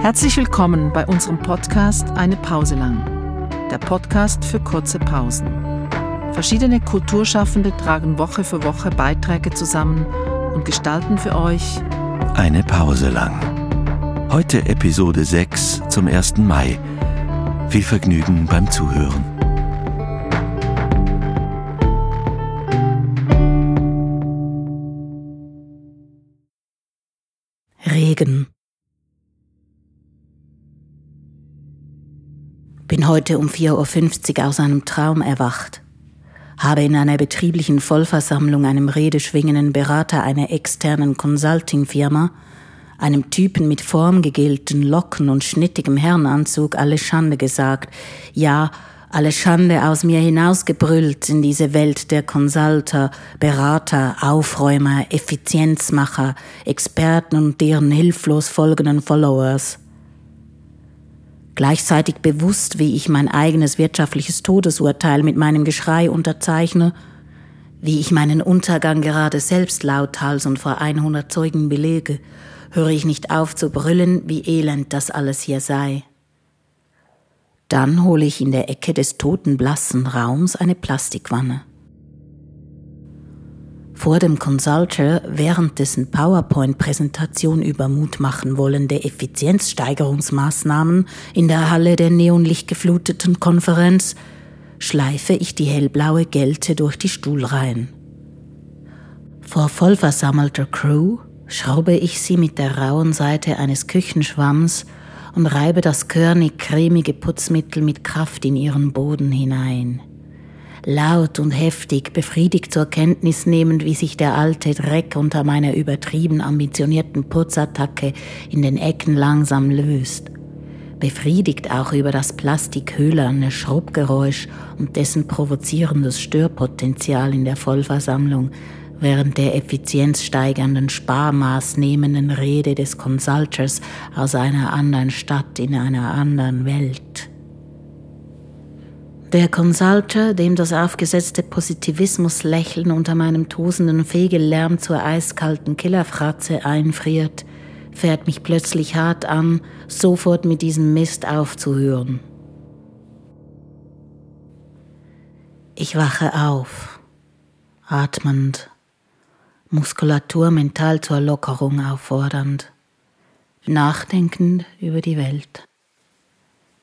Herzlich willkommen bei unserem Podcast Eine Pause lang. Der Podcast für kurze Pausen. Verschiedene Kulturschaffende tragen Woche für Woche Beiträge zusammen und gestalten für euch Eine Pause lang. Heute Episode 6 zum 1. Mai. Viel Vergnügen beim Zuhören. Regen. Heute um 4.50 Uhr aus einem Traum erwacht, habe in einer betrieblichen Vollversammlung einem redeschwingenden Berater einer externen Consulting-Firma, einem Typen mit formgegelten Locken und schnittigem Herrenanzug alle Schande gesagt, ja, alle Schande aus mir hinausgebrüllt in diese Welt der Consulter, Berater, Aufräumer, Effizienzmacher, Experten und deren hilflos folgenden Followers. Gleichzeitig bewusst, wie ich mein eigenes wirtschaftliches Todesurteil mit meinem Geschrei unterzeichne, wie ich meinen Untergang gerade selbst lauthals und vor 100 Zeugen belege, höre ich nicht auf zu brüllen, wie elend das alles hier sei. Dann hole ich in der Ecke des toten blassen Raums eine Plastikwanne. Vor dem Consulter während dessen PowerPoint-Präsentation über mutmachen wollende Effizienzsteigerungsmaßnahmen in der Halle der neonlichtgefluteten Konferenz schleife ich die hellblaue Gelte durch die Stuhlreihen. Vor vollversammelter Crew schraube ich sie mit der rauen Seite eines Küchenschwamms und reibe das körnig-cremige Putzmittel mit Kraft in ihren Boden hinein. Laut und heftig, befriedigt zur Kenntnis nehmend, wie sich der alte Dreck unter meiner übertrieben ambitionierten Putzattacke in den Ecken langsam löst. Befriedigt auch über das plastikhöhlerne Schrubbgeräusch und dessen provozierendes Störpotenzial in der Vollversammlung, während der effizienzsteigernden sparmaßnehmenden Rede des Consulters aus einer anderen Stadt in einer anderen Welt. Der Consulter, dem das aufgesetzte Positivismuslächeln unter meinem tosenden Fegellärm zur eiskalten Killerfratze einfriert, fährt mich plötzlich hart an, sofort mit diesem Mist aufzuhören. Ich wache auf, atmend, Muskulatur mental zur Lockerung auffordernd, nachdenkend über die Welt.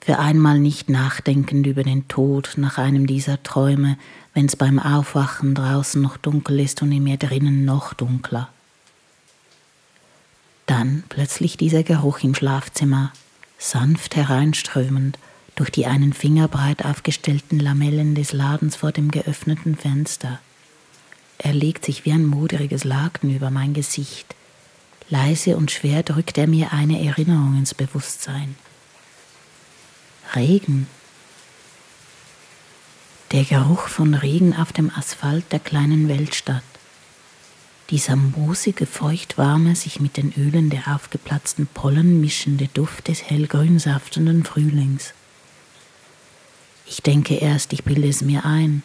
Für einmal nicht nachdenkend über den Tod nach einem dieser Träume, wenn's beim Aufwachen draußen noch dunkel ist und in mir drinnen noch dunkler. Dann plötzlich dieser Geruch im Schlafzimmer, sanft hereinströmend durch die einen Fingerbreit aufgestellten Lamellen des Ladens vor dem geöffneten Fenster. Er legt sich wie ein moderiges Laken über mein Gesicht. Leise und schwer drückt er mir eine Erinnerung ins Bewusstsein. Regen. Der Geruch von Regen auf dem Asphalt der kleinen Weltstadt. Dieser moosige, feuchtwarme, sich mit den Ölen der aufgeplatzten Pollen mischende Duft des hellgrün saftenden Frühlings. Ich denke erst, ich bilde es mir ein.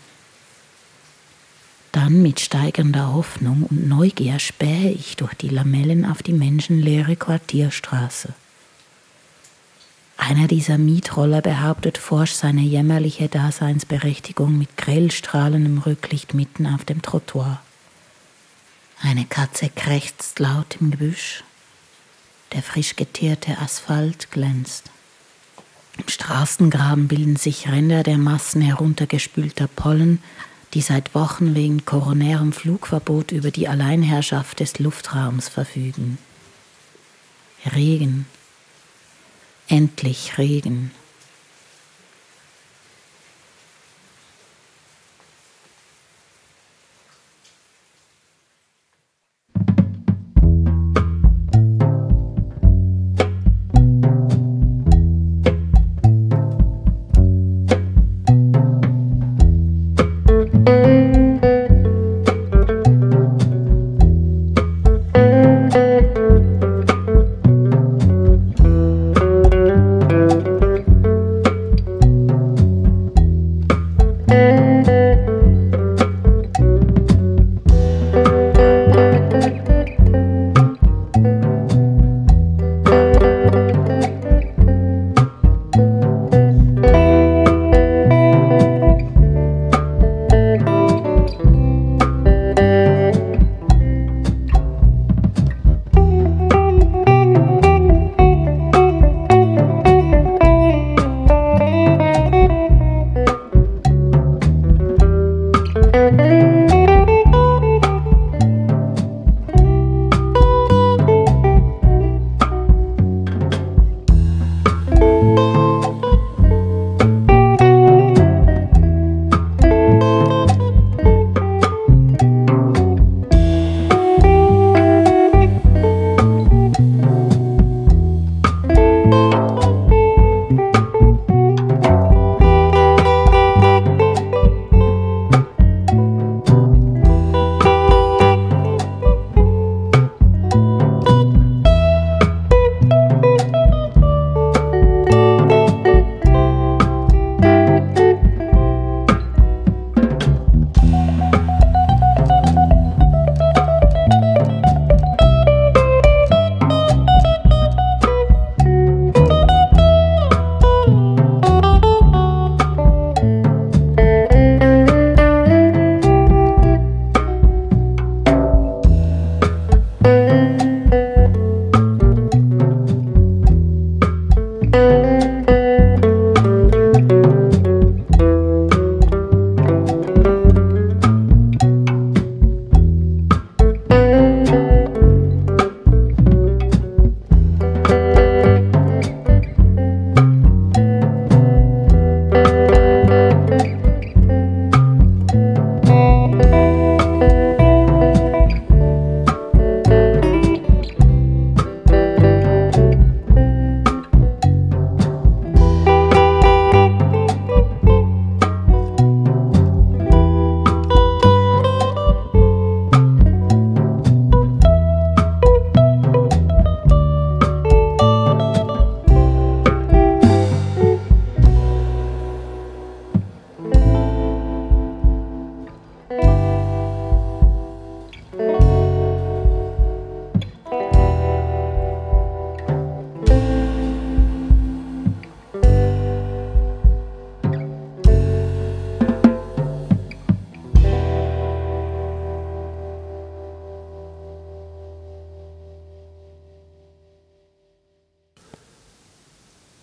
Dann mit steigender Hoffnung und Neugier spähe ich durch die Lamellen auf die menschenleere Quartierstraße. Einer dieser Mietroller behauptet forsch seine jämmerliche Daseinsberechtigung mit grell strahlendem Rücklicht mitten auf dem Trottoir. Eine Katze krächzt laut im Gebüsch. Der frisch geteerte Asphalt glänzt. Im Straßengraben bilden sich Ränder der Massen heruntergespülter Pollen, die seit Wochen wegen koronärem Flugverbot über die Alleinherrschaft des Luftraums verfügen. Regen, endlich Regen.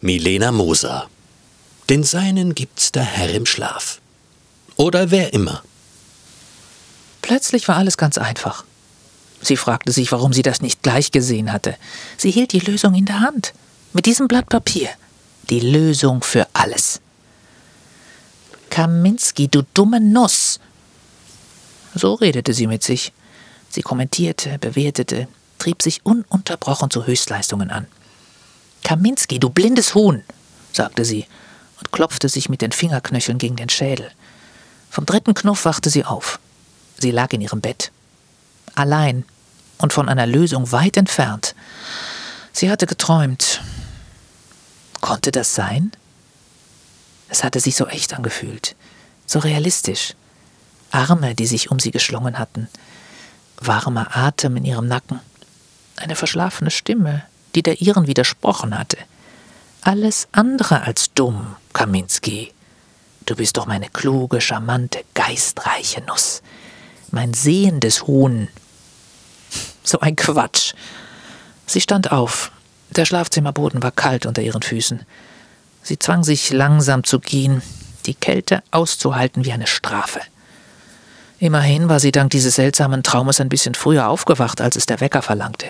Milena Moser. Den Seinen gibt's der Herr im Schlaf. Oder wer immer. Plötzlich war alles ganz einfach. Sie fragte sich, warum sie das nicht gleich gesehen hatte. Sie hielt die Lösung in der Hand. Mit diesem Blatt Papier. Die Lösung für alles. Kaminski, du dumme Nuss. So redete sie mit sich. Sie kommentierte, bewertete, trieb sich ununterbrochen zu Höchstleistungen an. Kaminski, du blindes Huhn, sagte sie und klopfte sich mit den Fingerknöcheln gegen den Schädel. Vom dritten Knuff wachte sie auf. Sie lag in ihrem Bett. Allein und von einer Lösung weit entfernt. Sie hatte geträumt. Konnte das sein? Es hatte sich so echt angefühlt, so realistisch. Arme, die sich um sie geschlungen hatten, warmer Atem in ihrem Nacken, eine verschlafene Stimme, die der ihren widersprochen hatte. Alles andere als dumm, Kaminski. Du bist doch meine kluge, charmante, geistreiche Nuss mein sehendes Huhn. So ein Quatsch. Sie stand auf. Der Schlafzimmerboden war kalt unter ihren Füßen. Sie zwang sich langsam zu gehen, die Kälte auszuhalten wie eine Strafe. Immerhin war sie dank dieses seltsamen Traumes ein bisschen früher aufgewacht, als es der Wecker verlangte.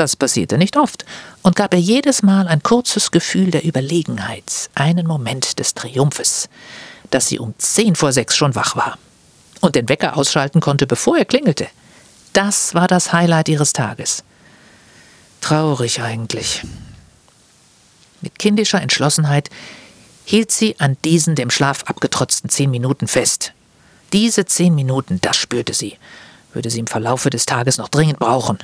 Das passierte nicht oft und gab ihr jedes Mal ein kurzes Gefühl der Überlegenheit, einen Moment des Triumphes, dass sie um zehn vor sechs schon wach war und den Wecker ausschalten konnte, bevor er klingelte. Das war das Highlight ihres Tages. Traurig eigentlich. Mit kindischer Entschlossenheit hielt sie an diesen dem Schlaf abgetrotzten zehn Minuten fest. Diese zehn Minuten, das spürte sie, würde sie im Verlaufe des Tages noch dringend brauchen.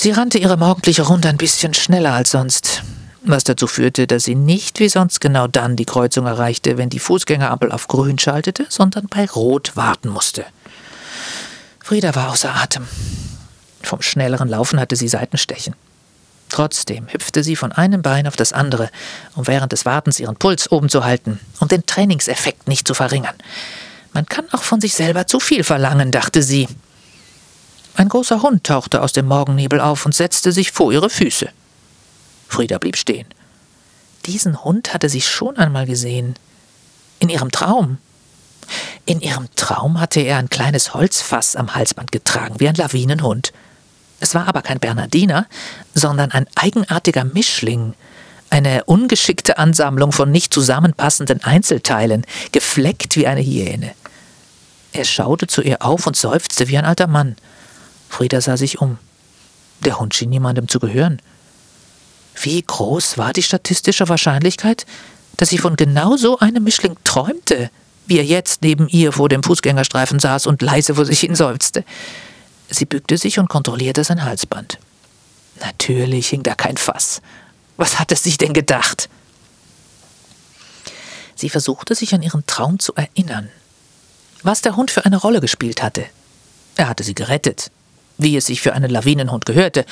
Sie rannte ihre morgendliche Runde ein bisschen schneller als sonst, was dazu führte, dass sie nicht wie sonst genau dann die Kreuzung erreichte, wenn die Fußgängerampel auf grün schaltete, sondern bei rot warten musste. Frieda war außer Atem. Vom schnelleren Laufen hatte sie Seitenstechen. Trotzdem hüpfte sie von einem Bein auf das andere, um während des Wartens ihren Puls oben zu halten und den Trainingseffekt nicht zu verringern. Man kann auch von sich selber zu viel verlangen, dachte sie. Ein großer Hund tauchte aus dem Morgennebel auf und setzte sich vor ihre Füße. Frieda blieb stehen. Diesen Hund hatte sie schon einmal gesehen. In ihrem Traum. In ihrem Traum hatte er ein kleines Holzfass am Halsband getragen, wie ein Lawinenhund. Es war aber kein Bernardiner, sondern ein eigenartiger Mischling, eine ungeschickte Ansammlung von nicht zusammenpassenden Einzelteilen, gefleckt wie eine Hyäne. Er schaute zu ihr auf und seufzte wie ein alter Mann. Frieda sah sich um. Der Hund schien niemandem zu gehören. Wie groß war die statistische Wahrscheinlichkeit, dass sie von genau so einem Mischling träumte, wie er jetzt neben ihr vor dem Fußgängerstreifen saß und leise vor sich hin seufzte. Sie bückte sich und kontrollierte sein Halsband. Natürlich hing da kein Fass. Was hatte sich denn gedacht? Sie versuchte sich an ihren Traum zu erinnern. Was der Hund für eine Rolle gespielt hatte. Er hatte sie gerettet, wie es sich für einen Lawinenhund gehörte,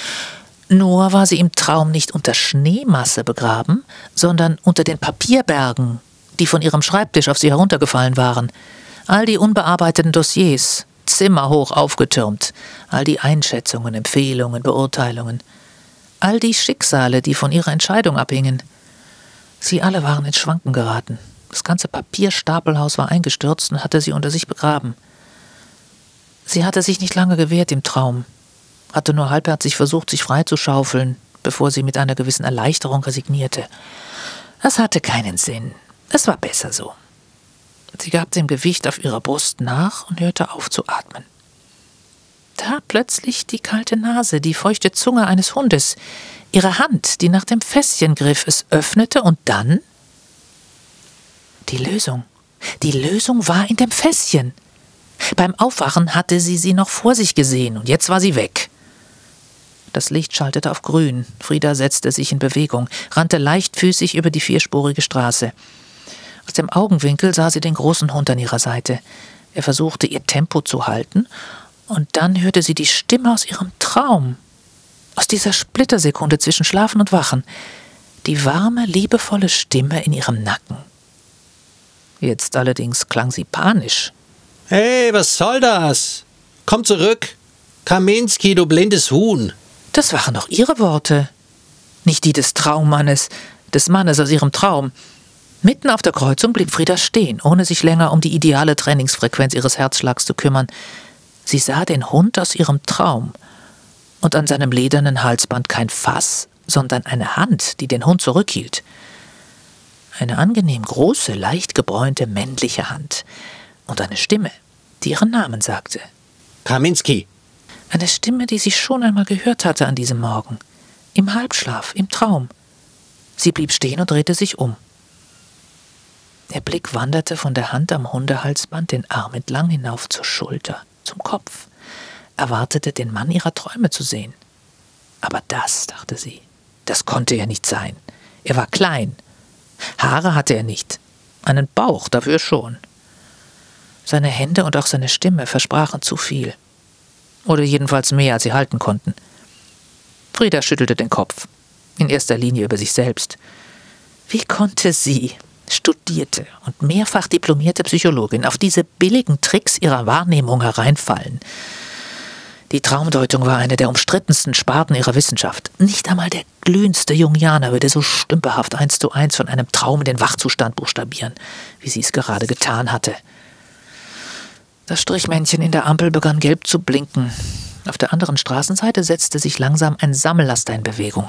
nur war sie im Traum nicht unter Schneemasse begraben, sondern unter den Papierbergen, die von ihrem Schreibtisch auf sie heruntergefallen waren. All die unbearbeiteten Dossiers, zimmerhoch aufgetürmt, all die Einschätzungen, Empfehlungen, Beurteilungen, all die Schicksale, die von ihrer Entscheidung abhingen. Sie alle waren ins Schwanken geraten. Das ganze Papierstapelhaus war eingestürzt und hatte sie unter sich begraben. Sie hatte sich nicht lange gewehrt im Traum hatte nur halbherzig versucht, sich freizuschaufeln, bevor sie mit einer gewissen Erleichterung resignierte. Es hatte keinen Sinn. Es war besser so. Sie gab dem Gewicht auf ihrer Brust nach und hörte auf zu atmen. Da plötzlich die kalte Nase, die feuchte Zunge eines Hundes, ihre Hand, die nach dem Fässchen griff, es öffnete und dann die Lösung. Die Lösung war in dem Fässchen. Beim Aufwachen hatte sie sie noch vor sich gesehen und jetzt war sie weg. Das Licht schaltete auf grün. Frieda setzte sich in Bewegung, rannte leichtfüßig über die vierspurige Straße. Aus dem Augenwinkel sah sie den großen Hund an ihrer Seite. Er versuchte, ihr Tempo zu halten, und dann hörte sie die Stimme aus ihrem Traum. Aus dieser Splittersekunde zwischen Schlafen und Wachen. Die warme, liebevolle Stimme in ihrem Nacken. Jetzt allerdings klang sie panisch. Hey, was soll das? Komm zurück! Kaminski, du blindes Huhn! Das waren doch Ihre Worte. nicht die des Traummannes, des Mannes aus ihrem Traum. Mitten auf der Kreuzung blieb Frieda stehen, ohne sich länger um die ideale Trainingsfrequenz ihres Herzschlags zu kümmern. Sie sah den Hund aus ihrem Traum und an seinem ledernen Halsband kein Fass, sondern eine Hand, die den Hund zurückhielt. Eine angenehm große, leicht gebräunte männliche Hand und eine Stimme, die ihren Namen sagte. Kaminski. Eine Stimme, die sie schon einmal gehört hatte an diesem Morgen. Im Halbschlaf, im Traum. Sie blieb stehen und drehte sich um. Der Blick wanderte von der Hand am Hundehalsband den Arm entlang hinauf zur Schulter, zum Kopf, erwartete den Mann ihrer Träume zu sehen. Aber das, dachte sie, das konnte er nicht sein. Er war klein. Haare hatte er nicht. Einen Bauch dafür schon. Seine Hände und auch seine Stimme versprachen zu viel. Oder jedenfalls mehr, als sie halten konnten. Frieda schüttelte den Kopf. In erster Linie über sich selbst. Wie konnte sie, studierte und mehrfach diplomierte Psychologin, auf diese billigen Tricks ihrer Wahrnehmung hereinfallen? Die Traumdeutung war eine der umstrittensten Sparten ihrer Wissenschaft. Nicht einmal der glühendste Jungianer würde so stümperhaft eins zu eins von einem Traum in den Wachzustand buchstabieren, wie sie es gerade getan hatte. Das Strichmännchen in der Ampel begann gelb zu blinken. Auf der anderen Straßenseite setzte sich langsam ein Sammellaster in Bewegung.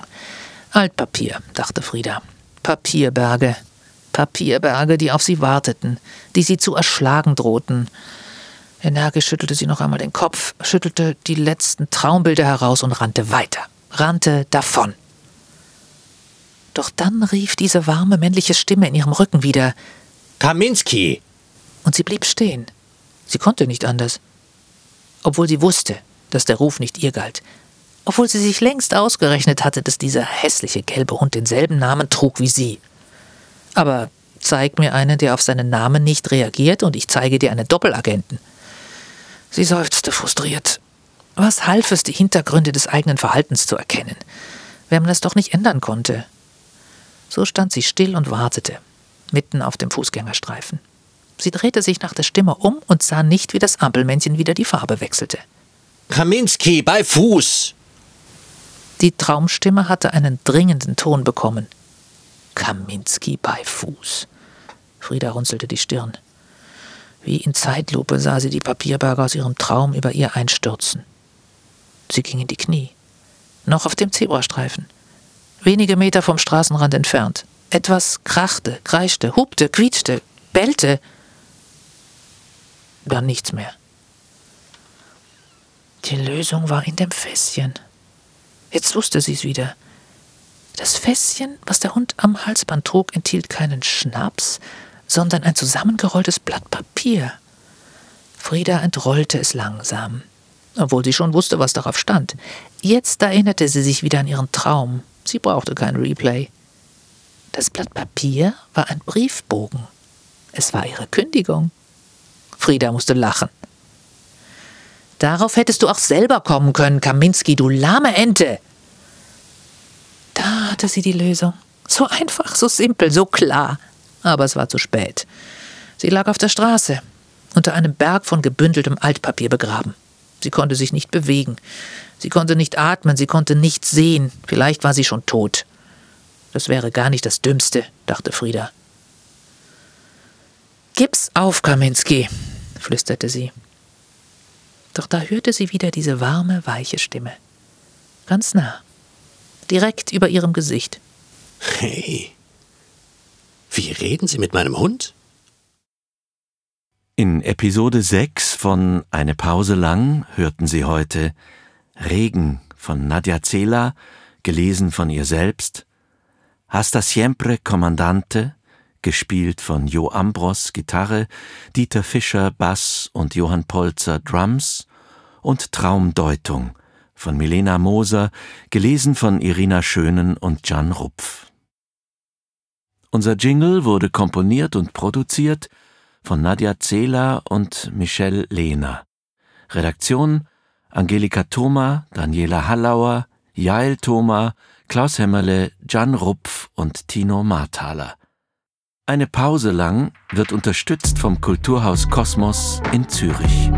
Altpapier, dachte Frieda. Papierberge. Papierberge, die auf sie warteten, die sie zu erschlagen drohten. Energisch schüttelte sie noch einmal den Kopf, schüttelte die letzten Traumbilder heraus und rannte weiter, rannte davon. Doch dann rief diese warme männliche Stimme in ihrem Rücken wieder Kaminski! Und sie blieb stehen. Sie konnte nicht anders. Obwohl sie wusste, dass der Ruf nicht ihr galt. Obwohl sie sich längst ausgerechnet hatte, dass dieser hässliche gelbe Hund denselben Namen trug wie sie. Aber zeig mir einen, der auf seinen Namen nicht reagiert, und ich zeige dir einen Doppelagenten. Sie seufzte frustriert. Was half es, die Hintergründe des eigenen Verhaltens zu erkennen, wenn man es doch nicht ändern konnte? So stand sie still und wartete, mitten auf dem Fußgängerstreifen. Sie drehte sich nach der Stimme um und sah nicht, wie das Ampelmännchen wieder die Farbe wechselte. Kaminski, bei Fuß! Die Traumstimme hatte einen dringenden Ton bekommen. Kaminski bei Fuß. Frieda runzelte die Stirn. Wie in Zeitlupe sah sie die Papierberge aus ihrem Traum über ihr einstürzen. Sie ging in die Knie. Noch auf dem Zebrastreifen. Wenige Meter vom Straßenrand entfernt. Etwas krachte, kreischte, hupte, quietschte, bellte. Dann nichts mehr. Die Lösung war in dem Fässchen. Jetzt wusste sie es wieder. Das Fässchen, was der Hund am Halsband trug, enthielt keinen Schnaps, sondern ein zusammengerolltes Blatt Papier. Frieda entrollte es langsam, obwohl sie schon wusste, was darauf stand. Jetzt erinnerte sie sich wieder an ihren Traum. Sie brauchte kein Replay. Das Blatt Papier war ein Briefbogen. Es war ihre Kündigung. Frieda musste lachen. Darauf hättest du auch selber kommen können, Kaminski, du lahme Ente. Da hatte sie die Lösung. So einfach, so simpel, so klar aber es war zu spät. Sie lag auf der Straße, unter einem Berg von gebündeltem Altpapier begraben. Sie konnte sich nicht bewegen. Sie konnte nicht atmen, sie konnte nichts sehen. Vielleicht war sie schon tot. Das wäre gar nicht das Dümmste, dachte Frieda. Gib's auf, Kaminski, flüsterte sie. Doch da hörte sie wieder diese warme, weiche Stimme. Ganz nah. Direkt über ihrem Gesicht. Hey, wie reden Sie mit meinem Hund? In Episode 6 von Eine Pause lang hörten Sie heute Regen von Nadja Zela, gelesen von ihr selbst, Hasta siempre Kommandante, gespielt von Jo Ambros Gitarre, Dieter Fischer Bass und Johann Polzer Drums und Traumdeutung von Milena Moser, gelesen von Irina Schönen und Jan Rupf. Unser Jingle wurde komponiert und produziert von Nadja Zehler und Michelle Lehner. Redaktion Angelika Thoma, Daniela Hallauer, Jael Thoma, Klaus Hämmerle, Jan Rupf und Tino Marthaler. Eine Pause lang wird unterstützt vom Kulturhaus Kosmos in Zürich.